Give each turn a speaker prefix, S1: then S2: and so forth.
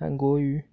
S1: 韩国语。